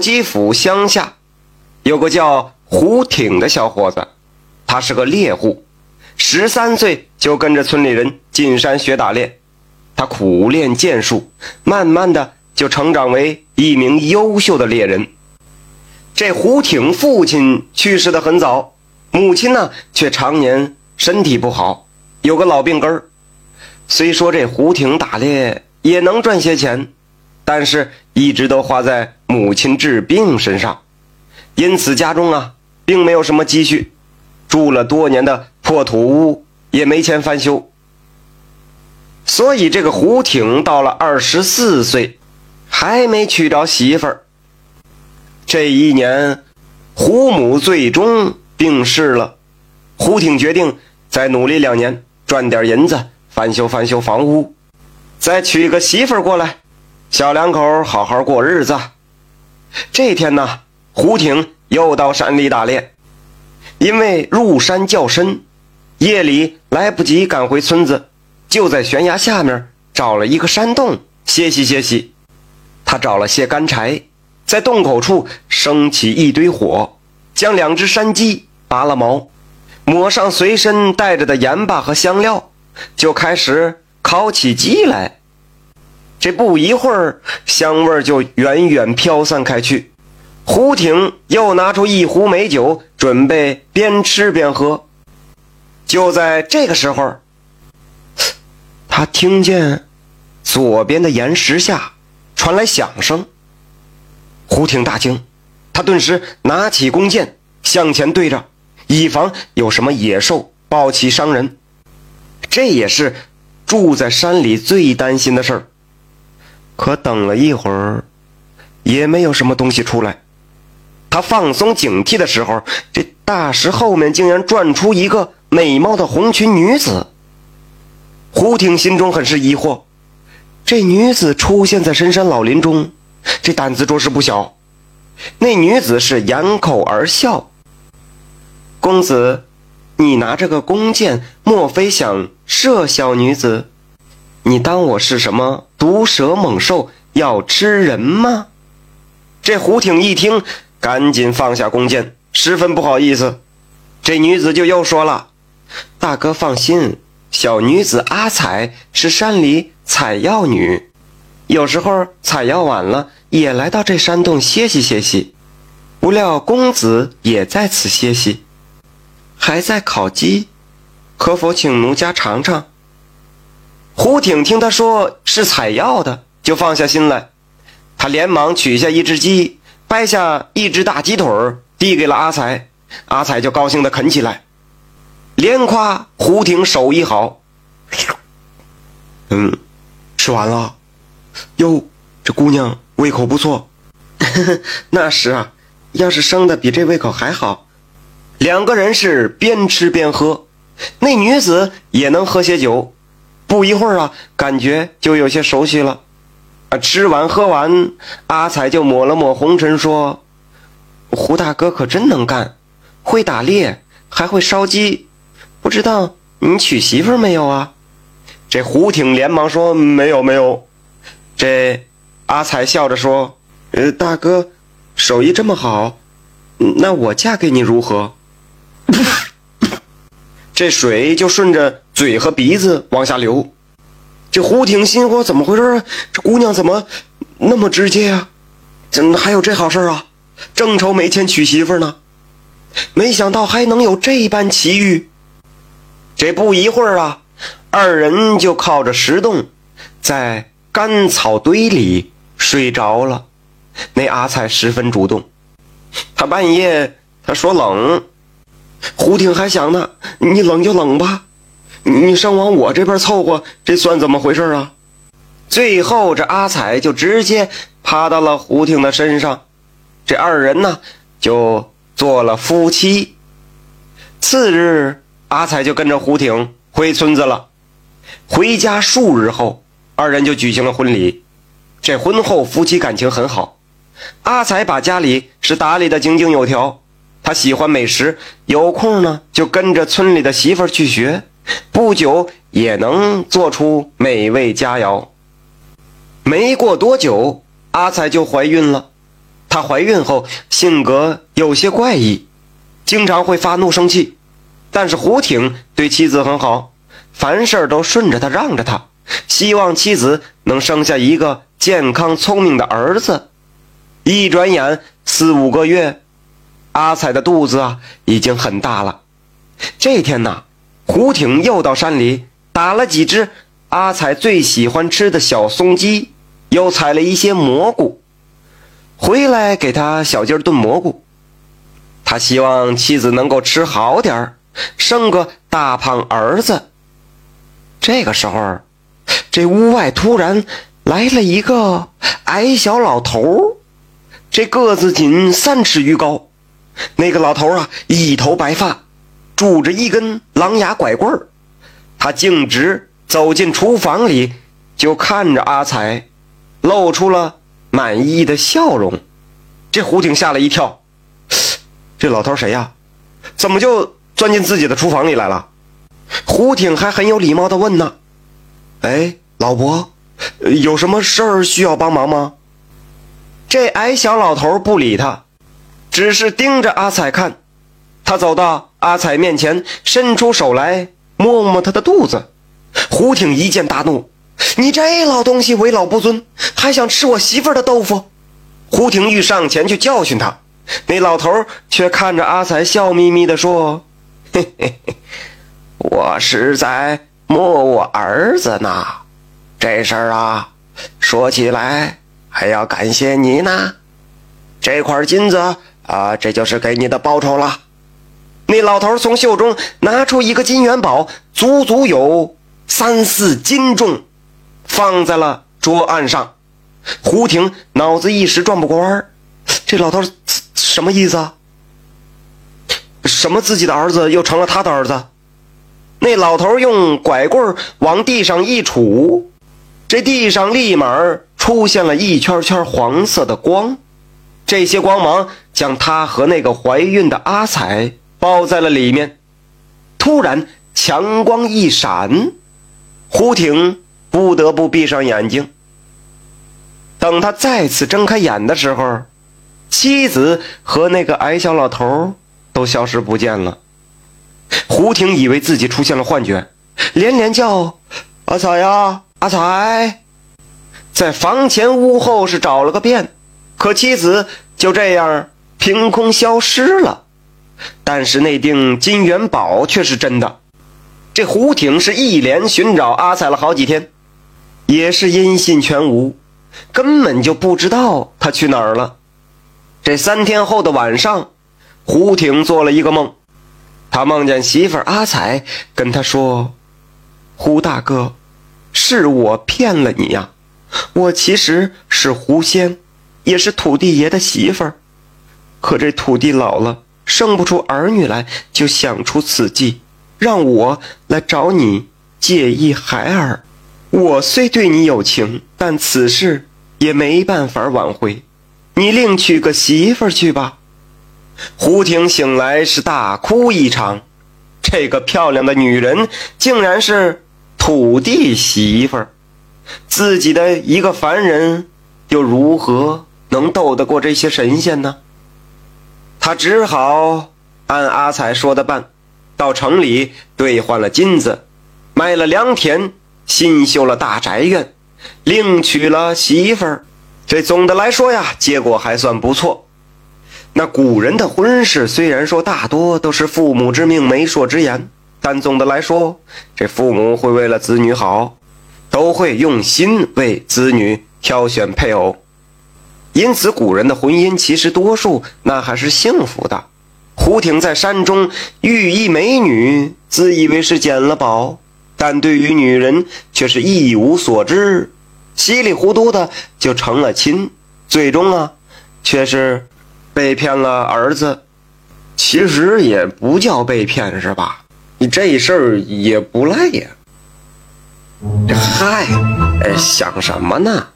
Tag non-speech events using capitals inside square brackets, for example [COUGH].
基府乡下有个叫胡挺的小伙子，他是个猎户，十三岁就跟着村里人进山学打猎。他苦练剑术，慢慢的就成长为一名优秀的猎人。这胡挺父亲去世的很早，母亲呢却常年身体不好，有个老病根。虽说这胡挺打猎也能赚些钱，但是一直都花在母亲治病身上，因此家中啊并没有什么积蓄，住了多年的破土屋也没钱翻修。所以这个胡挺到了二十四岁，还没娶着媳妇儿。这一年，胡母最终病逝了。胡挺决定再努力两年，赚点银子，翻修翻修房屋，再娶个媳妇儿过来，小两口好好过日子。这天呢，胡挺又到山里打猎，因为入山较深，夜里来不及赶回村子，就在悬崖下面找了一个山洞歇息歇息。他找了些干柴。在洞口处升起一堆火，将两只山鸡拔了毛，抹上随身带着的盐巴和香料，就开始烤起鸡来。这不一会儿，香味就远远飘散开去。胡挺又拿出一壶美酒，准备边吃边喝。就在这个时候，他听见左边的岩石下传来响声。胡挺大惊，他顿时拿起弓箭向前对着，以防有什么野兽暴起伤人。这也是住在山里最担心的事儿。可等了一会儿，也没有什么东西出来。他放松警惕的时候，这大石后面竟然转出一个美貌的红裙女子。胡挺心中很是疑惑，这女子出现在深山老林中。这胆子着实不小。那女子是掩口而笑：“公子，你拿着个弓箭，莫非想射小女子？你当我是什么毒蛇猛兽要吃人吗？”这胡挺一听，赶紧放下弓箭，十分不好意思。这女子就又说了：“大哥放心，小女子阿彩是山里采药女。”有时候采药晚了，也来到这山洞歇息歇息。不料公子也在此歇息，还在烤鸡，可否请奴家尝尝？胡挺听他说是采药的，就放下心来。他连忙取下一只鸡，掰下一只大鸡腿，递给了阿才。阿才就高兴地啃起来，连夸胡挺手艺好。嗯，吃完了。哟，这姑娘胃口不错。[LAUGHS] 那是啊，要是生的比这胃口还好。两个人是边吃边喝，那女子也能喝些酒。不一会儿啊，感觉就有些熟悉了。啊，吃完喝完，阿彩就抹了抹红尘，说：“胡大哥可真能干，会打猎，还会烧鸡。不知道你娶媳妇没有啊？”这胡挺连忙说：“没有，没有。”这阿彩笑着说：“呃，大哥，手艺这么好，那我嫁给你如何？” [COUGHS] 这水就顺着嘴和鼻子往下流。这胡挺心说：“怎么回事啊？这姑娘怎么那么直接啊？怎还有这好事啊？正愁没钱娶媳妇呢，没想到还能有这般奇遇。”这不一会儿啊，二人就靠着石洞，在。干草堆里睡着了，那阿彩十分主动。他半夜他说冷，胡挺还想呢，你冷就冷吧，你上往我这边凑合，这算怎么回事啊？最后这阿彩就直接趴到了胡挺的身上，这二人呢就做了夫妻。次日，阿彩就跟着胡挺回村子了。回家数日后。二人就举行了婚礼，这婚后夫妻感情很好。阿彩把家里是打理的井井有条，他喜欢美食，有空呢就跟着村里的媳妇去学，不久也能做出美味佳肴。没过多久，阿彩就怀孕了。她怀孕后性格有些怪异，经常会发怒生气。但是胡挺对妻子很好，凡事都顺着他让着他，希望妻子能生下一个健康聪明的儿子。一转眼四五个月，阿彩的肚子啊已经很大了。这天呐，胡挺又到山里打了几只阿彩最喜欢吃的小松鸡，又采了一些蘑菇，回来给他小鸡炖蘑菇。他希望妻子能够吃好点儿。生个大胖儿子。这个时候，这屋外突然来了一个矮小老头这个子仅三尺余高。那个老头啊，一头白发，拄着一根狼牙拐棍儿。他径直走进厨房里，就看着阿才，露出了满意的笑容。这胡挺吓了一跳，这老头谁呀？怎么就？钻进自己的厨房里来了，胡挺还很有礼貌地问呢：“哎，老伯，有什么事儿需要帮忙吗？”这矮小老头不理他，只是盯着阿彩看。他走到阿彩面前，伸出手来摸摸她的肚子。胡挺一见大怒：“你这老东西为老不尊，还想吃我媳妇的豆腐！”胡挺欲上前去教训他，那老头却看着阿彩，笑眯眯地说。嘿嘿嘿，我是在摸我儿子呢。这事儿啊，说起来还要感谢你呢。这块金子啊，这就是给你的报酬了。那老头从袖中拿出一个金元宝，足足有三四斤重，放在了桌案上。胡婷脑子一时转不过弯这老头什么意思啊？什么？自己的儿子又成了他的儿子？那老头用拐棍往地上一杵，这地上立马出现了一圈圈黄色的光，这些光芒将他和那个怀孕的阿彩包在了里面。突然，强光一闪，胡挺不得不闭上眼睛。等他再次睁开眼的时候，妻子和那个矮小老头。都消失不见了。胡婷以为自己出现了幻觉，连连叫：“阿彩呀，阿彩！”在房前屋后是找了个遍，可妻子就这样凭空消失了。但是那锭金元宝却是真的。这胡挺是一连寻找阿彩了好几天，也是音信全无，根本就不知道他去哪儿了。这三天后的晚上。胡挺做了一个梦，他梦见媳妇阿彩跟他说：“胡大哥，是我骗了你呀，我其实是狐仙，也是土地爷的媳妇儿。可这土地老了，生不出儿女来，就想出此计，让我来找你借一孩儿。我虽对你有情，但此事也没办法挽回，你另娶个媳妇去吧。”胡婷醒来是大哭一场，这个漂亮的女人竟然是土地媳妇儿，自己的一个凡人又如何能斗得过这些神仙呢？他只好按阿彩说的办，到城里兑换了金子，卖了良田，新修了大宅院，另娶了媳妇儿。这总的来说呀，结果还算不错。那古人的婚事虽然说大多都是父母之命、媒妁之言，但总的来说，这父母会为了子女好，都会用心为子女挑选配偶。因此，古人的婚姻其实多数那还是幸福的。胡挺在山中遇一美女，自以为是捡了宝，但对于女人却是一无所知，稀里糊涂的就成了亲，最终啊，却是。被骗了儿子，其实也不叫被骗是吧？你这事儿也不赖呀。嗨，哎，想什么呢？